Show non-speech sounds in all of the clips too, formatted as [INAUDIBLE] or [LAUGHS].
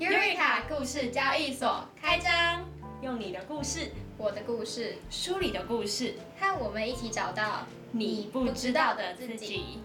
尤瑞卡故事交易所开张，用你的故事，我的故事，书里的故事，和我们一起找到你不知道的自己。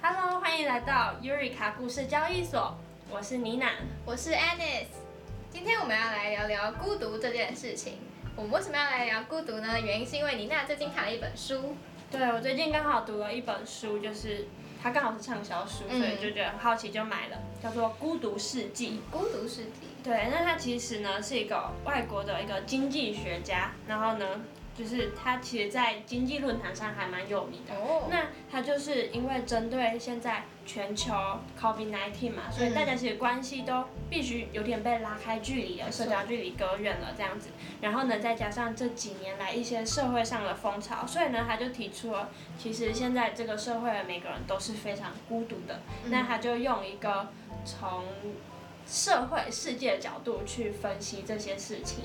Hello，欢迎来到尤瑞卡故事交易所，我是妮娜，我是 Alice。今天我们要来聊聊孤独这件事情。我们为什么要来聊孤独呢？原因是因为妮娜最近看了一本书。对，我最近刚好读了一本书，就是它刚好是畅销书，所以就觉得很好奇就买了，叫做《孤独世纪》。孤独世纪。对，那它其实呢是一个外国的一个经济学家，然后呢。就是他其实，在经济论坛上还蛮有名的。哦。那他就是因为针对现在全球 COVID-19 嘛，所以大家其实关系都必须有点被拉开距离了，社交距离隔远了这样子。然后呢，再加上这几年来一些社会上的风潮，所以呢，他就提出了，其实现在这个社会的每个人都是非常孤独的。那他就用一个从。社会世界的角度去分析这些事情，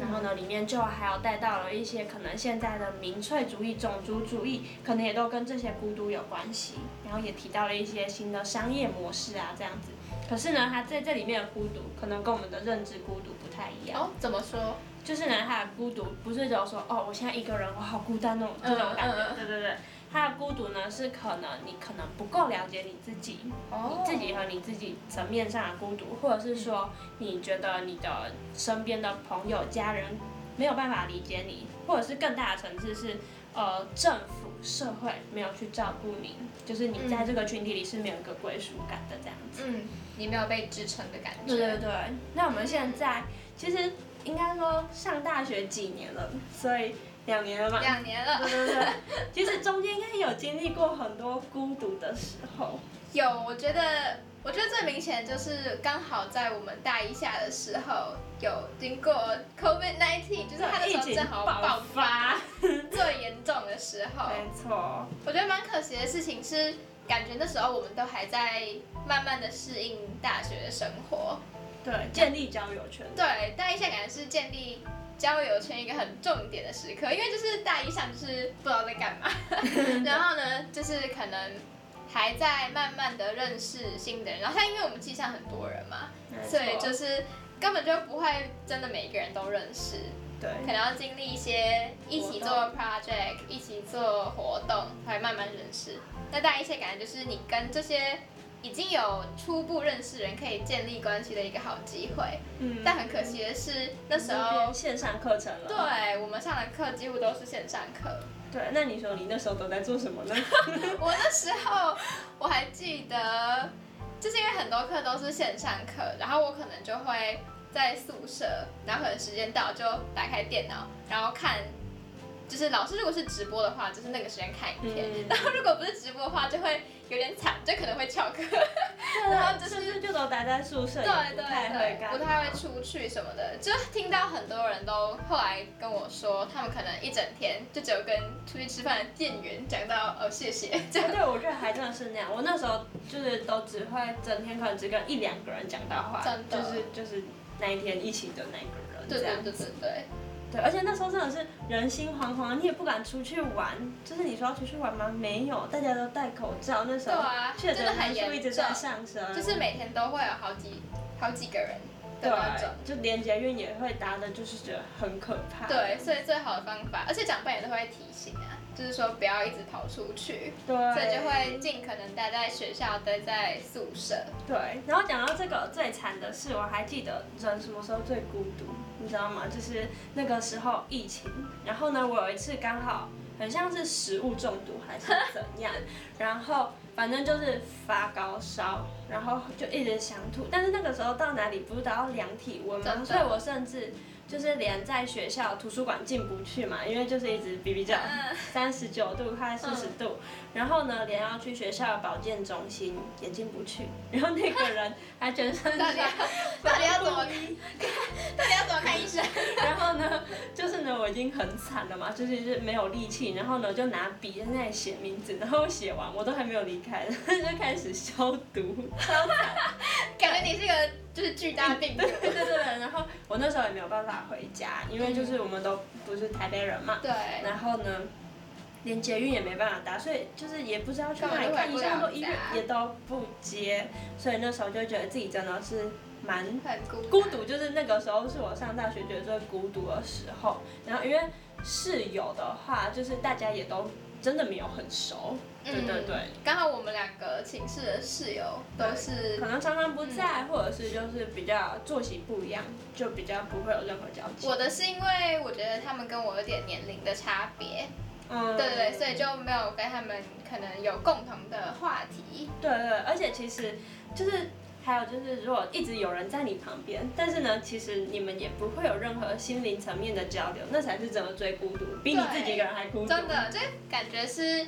然后呢，里面就还有带到了一些可能现在的民粹主义、种族主义，可能也都跟这些孤独有关系。然后也提到了一些新的商业模式啊，这样子。可是呢，它在这里面的孤独，可能跟我们的认知孤独不太一样。哦，怎么说？就是呢，他的孤独不是只有说，哦，我现在一个人，我好孤单那种这种感觉。对对对。他的孤独呢，是可能你可能不够了解你自己，你自己和你自己层面上的孤独，或者是说你觉得你的身边的朋友、家人没有办法理解你，或者是更大的层次是，呃，政府、社会没有去照顾你，就是你在这个群体里是没有一个归属感的这样子。嗯，你没有被支撑的感觉。对对对。那我们现在其实应该说上大学几年了，所以。两年了吧？两年了。对对对，其实中间应该有经历过很多孤独的时候。有，我觉得，我觉得最明显就是刚好在我们大一下的时候，有经过 COVID-19，就是它的时候正好爆发最严重的时候。没错。我觉得蛮可惜的事情是，感觉那时候我们都还在慢慢的适应大学的生活。对，建立交友圈。对，大一下感觉是建立。交友圈一个很重点的时刻，因为就是大一上就是不知道在干嘛，[LAUGHS] 然后呢，就是可能还在慢慢的认识新的人，然后因为我们系上很多人嘛，所以就是根本就不会真的每一个人都认识，对，可能要经历一些一起做 project，一起做活动，才慢慢认识。那大一些感觉就是你跟这些。已经有初步认识人，可以建立关系的一个好机会。嗯，但很可惜的是，那时候线上课程了。对，我们上的课几乎都是线上课。对，那你说你那时候都在做什么呢？[LAUGHS] 我那时候我还记得，就是因为很多课都是线上课，然后我可能就会在宿舍，然后可能时间到就打开电脑，然后看。就是老师如果是直播的话，就是那个时间看影片；然后如果不是直播的话，就会有点惨，就可能会翘课。然后就是就都待在宿舍，对对对，不太会出去什么的。就听到很多人都后来跟我说，他们可能一整天就只有跟出去吃饭的店员讲到哦谢谢。对，我觉得还真的是那样。我那时候就是都只会整天可能只跟一两个人讲到话，就是就是那一天一起的那个人。对对对对对。对，而且那时候真的是人心惶惶，你也不敢出去玩。就是你说要出去玩吗？没有，大家都戴口罩。那时候确诊人数一直在上升，就是每天都会有好几好几个人的那种，就连捷运也会搭的，就是觉得很可怕。对，所以最好的方法，而且长辈也都会提醒啊。就是说不要一直跑出去，对，所以就会尽可能待在学校，待在宿舍。对，然后讲到这个最惨的事，我还记得人什么时候最孤独，你知道吗？就是那个时候疫情，然后呢，我有一次刚好很像是食物中毒还是怎样，[LAUGHS] 然后反正就是发高烧，然后就一直想吐，但是那个时候到哪里不是都要量体温吗？所以我甚至。就是连在学校图书馆进不去嘛，因为就是一直比比叫，三十九度快四十度，然后呢，连要去学校的保健中心也进不去，然后那个人还全身到底到底要怎么看？[LAUGHS] 已经很惨了嘛，就是是没有力气，然后呢，就拿笔在那里写名字，然后写完我都还没有离开，[LAUGHS] 就开始消毒，超惨，感觉你是个。就是巨大病毒，[LAUGHS] 对对对，然后我那时候也没有办法回家，因为就是我们都不是台北人嘛。对。然后呢，连捷运也没办法搭，所以就是也不知道去哪里看医生，都医院也都不接，所以那时候就觉得自己真的是蛮孤独，就是那个时候是我上大学觉得最孤独的时候。然后因为室友的话，就是大家也都真的没有很熟，对对对。刚好我们两个寝室的室友都是可能常常不在，或者是就是比较作息不一样，就比较不会有任何交集。我的是因为我觉得他们跟我有点年龄的差别。嗯，对对所以就没有跟他们可能有共同的话题。对对，而且其实就是还有就是，如果一直有人在你旁边，但是呢，其实你们也不会有任何心灵层面的交流，那才是真的最孤独，比你自己一个人还孤独。真的，就感觉是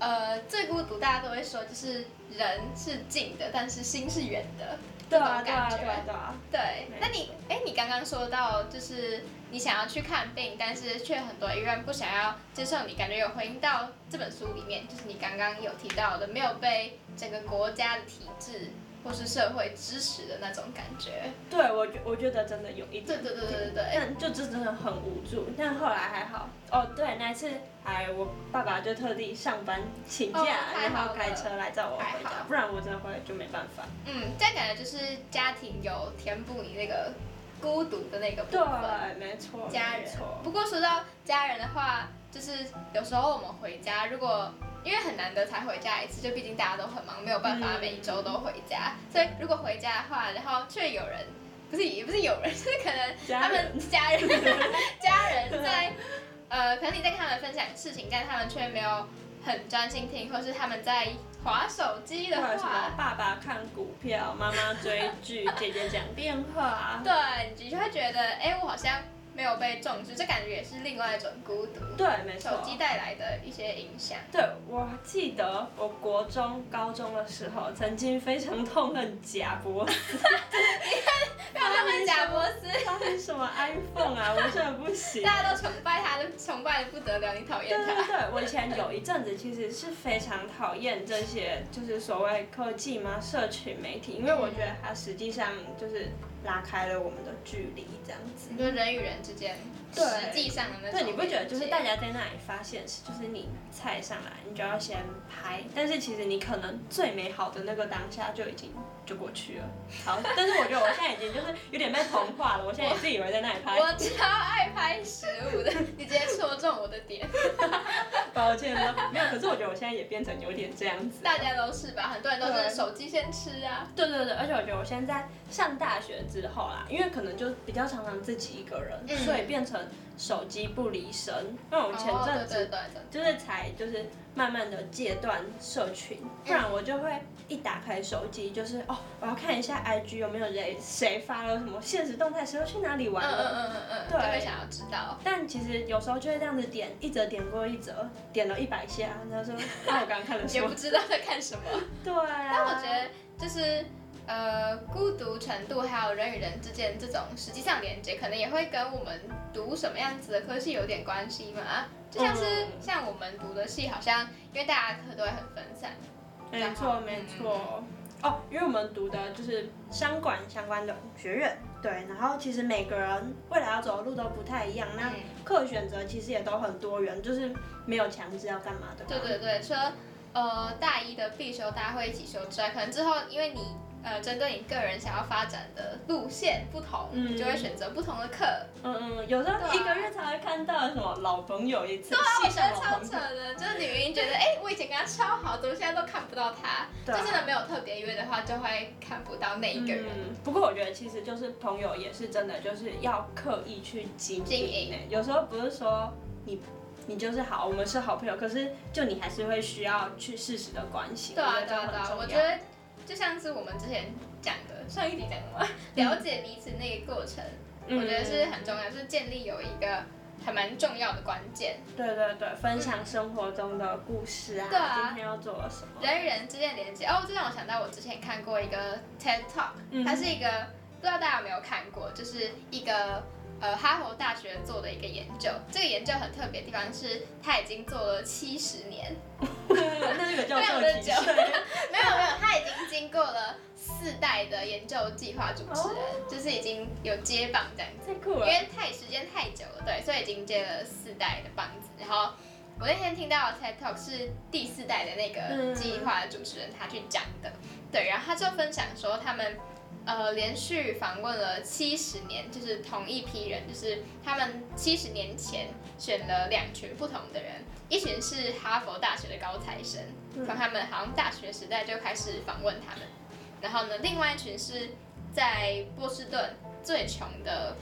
呃最孤独，大家都会说就是人是近的，但是心是远的。对啊，对啊，对啊，对。那你，哎，你刚刚说到就是你想要去看病，但是却很多医院不想要接受你，感觉有回应到这本书里面，就是你刚刚有提到的，没有被整个国家的体制。或是社会支持的那种感觉，对我觉我觉得真的有一点，对对对对对但就真真的很无助。但后来还好，哦对，那一次还我爸爸就特地上班请假，然后开车来载我回家，不然我真的回来就没办法。嗯，这样感觉就是家庭有填补你那个孤独的那个部分，对，没错，家人。不过说到家人的话，就是有时候我们回家，如果因为很难得才回家一次，就毕竟大家都很忙，没有办法每周都回家。所以如果回家的话，然后却有人，不是也不是有人，就是可能他们家人 [LAUGHS] 家人在，呃，可能你在跟他们分享事情，但他们却没有很专心听，或是他们在划手机的话，爸爸看股票，妈妈追剧，姐姐讲电话，对，你就会觉得，哎，我好像。没有被重视，这感觉也是另外一种孤独。对，没错。手机带来的一些影响。对，我记得我国中、高中的时候，曾经非常痛恨贾博士。[LAUGHS] 你看，痛恨贾博士。他是什么 iPhone 啊？[LAUGHS] 我真的不行。大家都崇拜他，就崇拜的不得了。你讨厌他？对对对，我以前有一阵子其实是非常讨厌这些，就是所谓科技嘛，社群媒体，因为我觉得它实际上就是。拉开了我们的距离，这样子，就人与人之间实际上的那。对，你不觉得就是大家在那里发现时，就是你菜上来，你就要先拍，但是其实你可能最美好的那个当下就已经就过去了。好，但是我觉得我现在已经就是有点被同化了，我现在自以为在那里拍。我超爱拍食物的，你直接戳中我的点。[LAUGHS] 抱歉了，没有。可是我觉得我现在也变成有点这样子。大家都是吧？很多人都是手机先吃啊。对对对，而且我觉得我现在上大学之后啦，因为可能就比较常常自己一个人，所以变成手机不离身。那我前阵子就是才就是慢慢的戒断社群，不然我就会一打开手机就是哦，我要看一下 IG 有没有人谁发了什么现实动态，谁又去哪里玩了，嗯嗯嗯嗯，对，想要知道。但其实有时候就会这样子点一折点过一折，点了一百下，然后说那我刚刚看了什么？[LAUGHS] 也不知道在看什么。[LAUGHS] 对。但我觉得就是。呃，孤独程度还有人与人之间这种实际上连接，可能也会跟我们读什么样子的科系有点关系嘛。就像是像我们读的系，好像因为大家课都会很分散。没错，没错。哦，因为我们读的就是商管相关的学院，对。然后其实每个人未来要走的路都不太一样，那课选择其实也都很多元，就是没有强制要干嘛的。对对对，除了呃大一的必修大家会一起修之外，可能之后因为你。呃，针对你个人想要发展的路线不同，嗯，就会选择不同的课。嗯嗯，有时候一个月才会看到什么老朋友一次。对啊，我觉得超扯的，就是女明觉得，哎，我以前跟他超好，怎么现在都看不到他？对就真的没有特别约的话，就会看不到那一个人。嗯不过我觉得其实就是朋友也是真的，就是要刻意去经营。有时候不是说你你就是好，我们是好朋友，可是就你还是会需要去适时的关心。对啊对啊对啊，我觉得。就像是我们之前讲的上一集讲的嘛，了解彼此那个过程，我觉得是很重要，就是建立有一个还蛮重要的关键。对对对，分享生活中的故事啊，今天要做了什么？人与人之间连接哦，这让我想到我之前看过一个 TED Talk，它是一个不知道大家有没有看过，就是一个。呃，哈佛大学做的一个研究，这个研究很特别的地方是，他已经做了七十年，[LAUGHS] 那个叫做几岁？没有没有，他已经经过了四代的研究计划主持人，就是已经有接棒这样子，太酷了，因为太时间太久了，对，所以已经接了四代的棒子，然后我那天听到 TED Talk 是第四代的那个计划的主持人他去讲的，对，然后他就分享说他们呃连续访问了七十年，就是同一批人，就是他们七十年前选了两群不同的人，一群是哈佛大学的高材生，从他们好像大学时代就开始访问他们，然后呢，另外一群是在波士顿最穷的。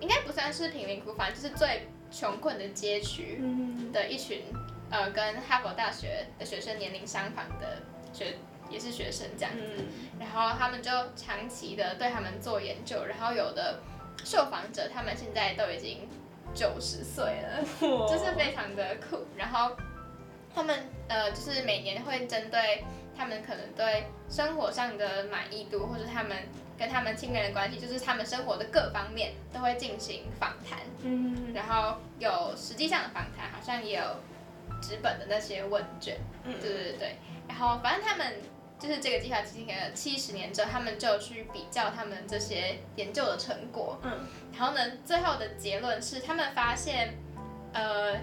应该不算是贫民窟，反正就是最穷困的街区的一群，呃，跟哈佛大学的学生年龄相仿的学，也是学生这样子。然后他们就长期的对他们做研究，然后有的受访者他们现在都已经九十岁了，就是非常的酷。然后他们呃，就是每年会针对他们可能对生活上的满意度，或者他们。跟他们亲人的关系，就是他们生活的各方面都会进行访谈，嗯，然后有实际上的访谈，好像也有纸本的那些问卷，嗯，对对对然后反正他们就是这个计划进行了七十年之后，他们就去比较他们这些研究的成果，嗯，然后呢，最后的结论是他们发现，呃，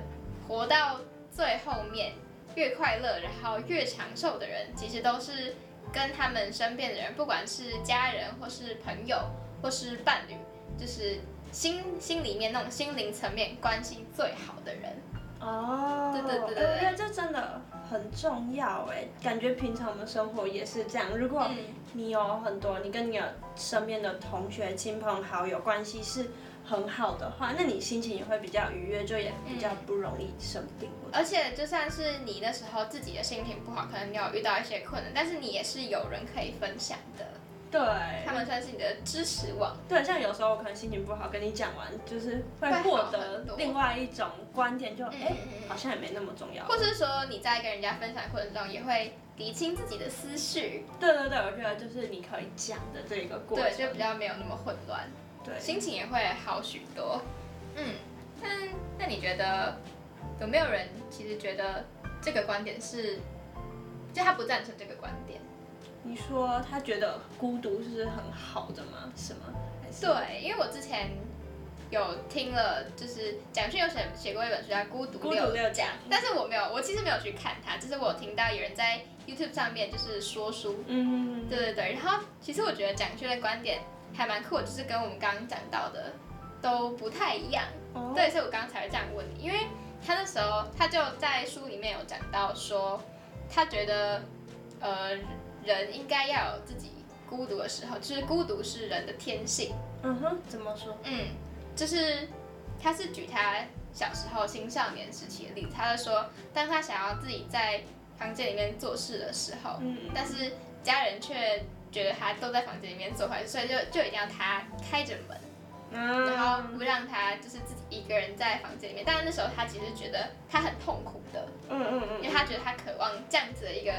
活到最后面越快乐，然后越长寿的人，其实都是。跟他们身边的人，不管是家人或是朋友或是伴侣，就是心心里面那种心灵层面关系最好的人。哦，对对对对，我觉得这真的很重要哎。感觉平常我们生活也是这样。如果你有很多，你跟你身边的同学、亲朋好友关系是。很好的话，那你心情也会比较愉悦，就也比较不容易生病。而且就算是你那时候自己的心情不好，可能你有遇到一些困难，但是你也是有人可以分享的。对，他们算是你的支持网。对，像有时候我可能心情不好，跟你讲完，就是会获得另外一种观点，就哎，好像也没那么重要。或是说你在跟人家分享过程中，也会理清自己的思绪。对对对，我觉得就是你可以讲的这一个过程，对，就比较没有那么混乱。对心情也会好许多，嗯，但那你觉得有没有人其实觉得这个观点是，就他不赞成这个观点？你说他觉得孤独是很好的吗？是吗？对，因为我之前有听了，就是蒋勋有写写过一本书叫《孤独六讲》，但是我没有，我其实没有去看他，就是我听到有人在 YouTube 上面就是说书，嗯，对对对，然后其实我觉得蒋勋的观点。还蛮酷，就是跟我们刚刚讲到的都不太一样。对，所以我刚刚才会这样问你，因为他那时候他就在书里面有讲到说，他觉得呃人应该要有自己孤独的时候，就是孤独是人的天性。嗯哼，怎么说？嗯，就是他是举他小时候青少年时期的例子，他就说，当他想要自己在房间里面做事的时候，嗯，但是家人却。觉得他都在房间里面做坏事，所以就就一定要他开着门，然后不让他就是自己一个人在房间里面。但是那时候他其实觉得他很痛苦的，嗯嗯嗯，因为他觉得他渴望这样子的一个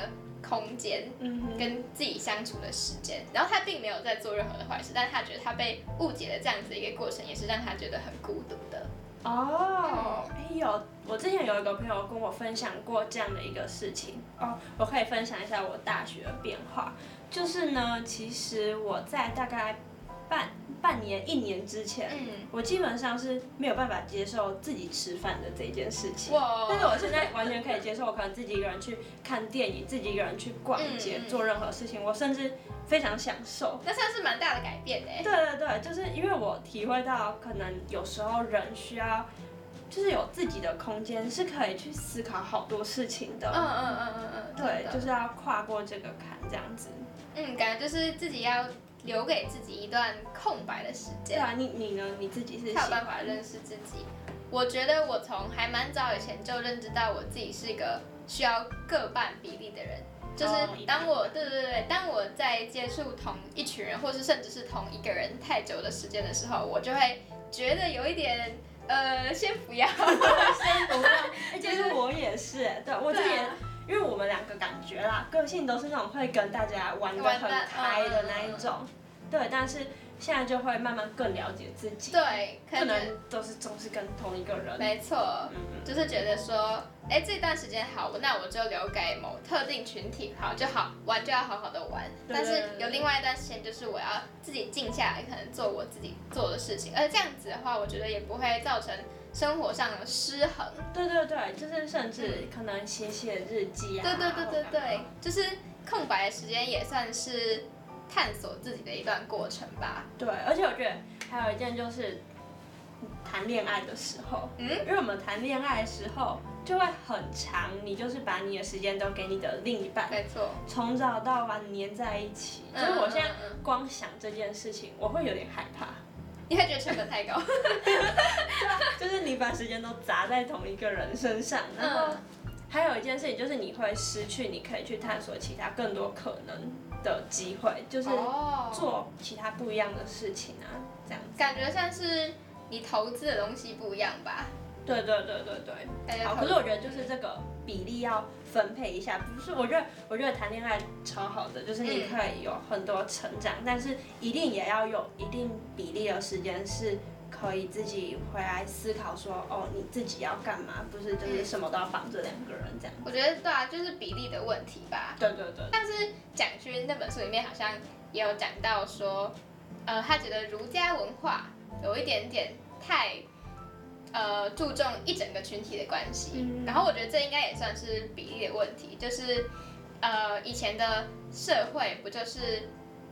空间，嗯跟自己相处的时间。然后他并没有在做任何的坏事，但是他觉得他被误解的这样子一个过程，也是让他觉得很孤独的。哦，哎有，我之前有一个朋友跟我分享过这样的一个事情哦，我可以分享一下我大学的变化。就是呢，其实我在大概半半年、一年之前，我基本上是没有办法接受自己吃饭的这件事情。哇！但是我现在完全可以接受，我可能自己一个人去看电影，自己一个人去逛街，做任何事情，我甚至非常享受。那算是蛮大的改变诶。对对对，就是因为我体会到，可能有时候人需要，就是有自己的空间，是可以去思考好多事情的。嗯嗯嗯嗯嗯。对，就是要跨过这个坎，这样子。嗯，感觉就是自己要留给自己一段空白的时间。对啊，你你呢？你自己是才有办法认识自己。我觉得我从还蛮早以前就认知到我自己是一个需要各半比例的人。就是当我对对对，当我在接触同一群人，或是甚至是同一个人太久的时间的时候，我就会觉得有一点呃，先不要，[LAUGHS] 先不要。[LAUGHS] 其实我也是，对我自己。因为我们两个感觉啦，个性都是那种会跟大家玩的很开的那一种，对，但是现在就会慢慢更了解自己，对，可能都是总是跟同一个人，没错，就是觉得说，哎，这段时间好，那我就留给某特定群体好就好，玩就要好好的玩。但是有另外一段时间，就是我要自己静下来，可能做我自己做的事情，而这样子的话，我觉得也不会造成生活上的失衡。对对对，就是甚至可能写写日记啊。对对对对对，就是空白的时间也算是。探索自己的一段过程吧。对，而且我觉得还有一件就是谈恋爱的时候，嗯，因为我们谈恋爱的时候就会很长，你就是把你的时间都给你的另一半，没错，从早到晚黏在一起。就是我现在光想这件事情，我会有点害怕。你会觉得成本太高？[LAUGHS] 就是你把时间都砸在同一个人身上，然后还有一件事情就是你会失去你可以去探索其他更多可能。的机会就是做其他不一样的事情啊，这样感觉像是你投资的东西不一样吧？对对对对对。好，可是我觉得就是这个比例要分配一下，不是？我觉得我觉得谈恋爱超好的，就是你可以有很多成长，但是一定也要有一定比例的时间是。可以自己回来思考说，哦，你自己要干嘛？不是就是什么都要绑着两个人这样。我觉得对啊，就是比例的问题吧。对对对。但是蒋勋那本书里面好像也有讲到说，呃，他觉得儒家文化有一点点太，呃，注重一整个群体的关系。然后我觉得这应该也算是比例的问题，就是，呃，以前的社会不就是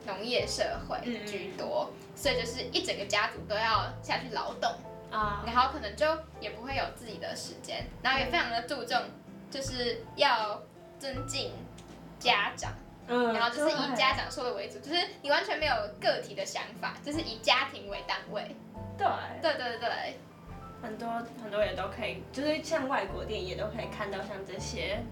农业社会居多。所以就是一整个家族都要下去劳动啊，然后可能就也不会有自己的时间，然后也非常的注重，就是要尊敬家长，嗯，然后就是以家长说的为主，就是你完全没有个体的想法，就是以家庭为单位。对，对对对，很多很多也都可以，就是像外国电影也都可以看到像这些，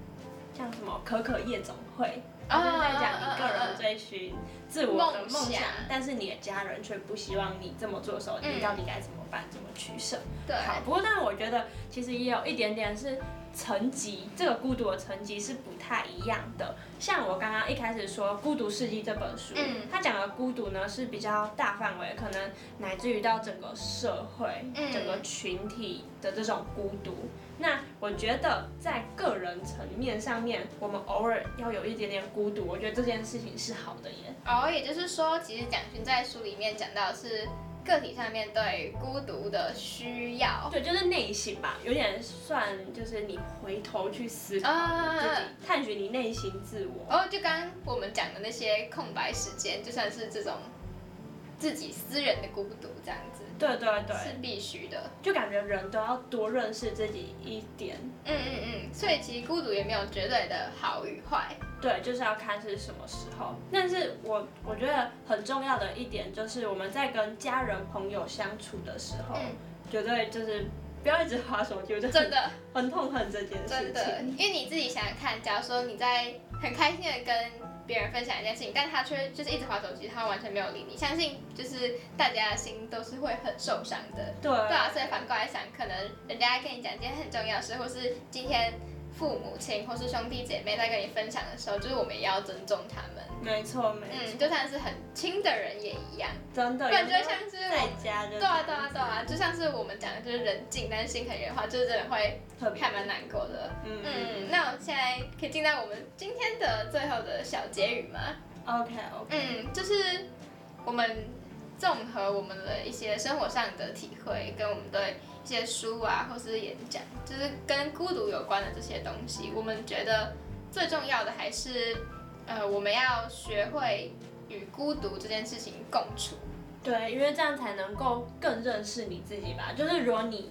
像什么可可夜总会。就是在讲你个人追寻自我的梦想，但是你的家人却不希望你这么做的时候，你到底该怎么办？怎么取舍？对，好。不过，但是我觉得其实也有一点点是层级，这个孤独的层级是不太一样的。像我刚刚一开始说《孤独世纪》这本书，嗯，它讲的孤独呢是比较大范围，可能乃至于到整个社会、整个群体的这种孤独。那我觉得在个人层面上面，我们偶尔要有一点点孤独，我觉得这件事情是好的耶。哦，也就是说，其实蒋勋在书里面讲到是个体上面对孤独的需要。对，就是内心吧，有点算就是你回头去思考自己，探寻你内心自我。哦，就刚刚我们讲的那些空白时间，就算是这种自己私人的孤独这样子。对对对，是必须的，就感觉人都要多认识自己一点。嗯嗯嗯，所以其实孤独也没有绝对的好与坏。对，就是要看是什么时候。但是我我觉得很重要的一点就是我们在跟家人朋友相处的时候，绝对就是不要一直划手机，就真的很痛恨这件事情。真的，因为你自己想想看，假如说你在很开心的跟。别人分享一件事情，但他却就是一直划手机，他完全没有理你。相信就是大家的心都是会很受伤的。对，对啊，所以反过来想，可能人家跟你讲一件很重要的事，或是今天。父母亲或是兄弟姐妹在跟你分享的时候，就是我们也要尊重他们。没错，没错。嗯，就算是很亲的人也一样。真的。不然就像是在家就。对啊，对啊，对啊，就像是我们讲的，就是人近但是心很远的话，就是真的会还蛮难过的。嗯嗯。那我们现在可以进到我们今天的最后的小结语吗？OK OK。嗯，就是我们综合我们的一些生活上的体会，跟我们对。一些书啊，或是演讲，就是跟孤独有关的这些东西，我们觉得最重要的还是，呃，我们要学会与孤独这件事情共处。对，因为这样才能够更认识你自己吧。就是如果你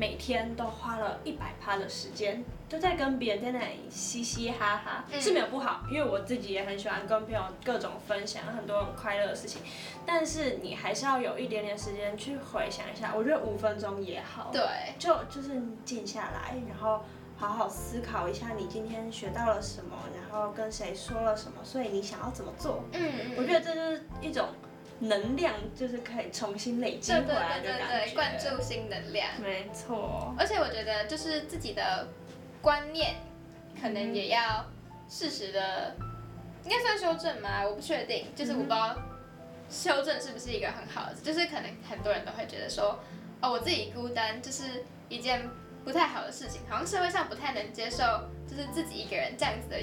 每天都花了一百趴的时间。都在跟别人在那里嘻嘻哈哈是没有不好，因为我自己也很喜欢跟朋友各种分享很多很快乐的事情，但是你还是要有一点点时间去回想一下，我觉得五分钟也好，对，就就是静下来，然后好好思考一下你今天学到了什么，然后跟谁说了什么，所以你想要怎么做？嗯嗯，我觉得这就是一种能量，就是可以重新累积回来的感觉，灌注新能量，没错，而且我觉得就是自己的。观念可能也要适时的，应该算修正吗？我不确定，就是我不知道修正是不是一个很好的，就是可能很多人都会觉得说，哦，我自己孤单就是一件不太好的事情，好像社会上不太能接受，就是自己一个人这样子的。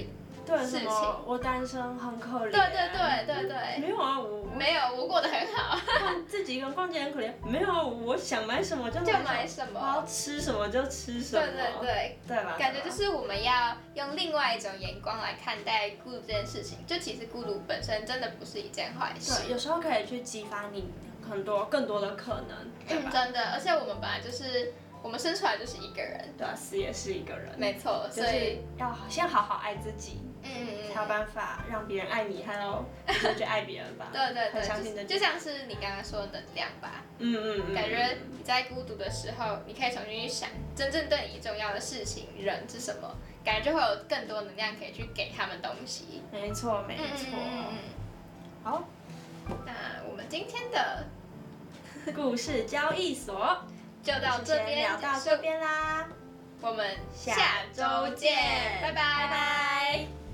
对什么？我单身很可怜。对对对对对。没有啊，我没有，我过得很好。[LAUGHS] 自己一个人逛街很可怜。没有啊，我想买什么就买什么。我要吃什么就吃什么。对对对。对吧？感觉就是我们要用另外一种眼光来看待孤独这件事情。就其实孤独本身真的不是一件坏事。对，有时候可以去激发你很多更多的可能。嗯，真的。而且我们本来就是。我们生出来就是一个人，对啊，死也是一个人，没错，所以要先好好爱自己，嗯，才有办法让别人爱你，还有去爱别人吧。对 [LAUGHS] 对对，相信就像是你刚刚说的能量吧，嗯嗯嗯，感觉你在孤独的时候，你可以重新去想真正对你重要的事情、人是什么，感觉就会有更多能量可以去给他们东西。没错没错，好，那我们今天的 [LAUGHS] 故事交易所。就到这边聊到这边啦，我们下周见，拜拜拜拜。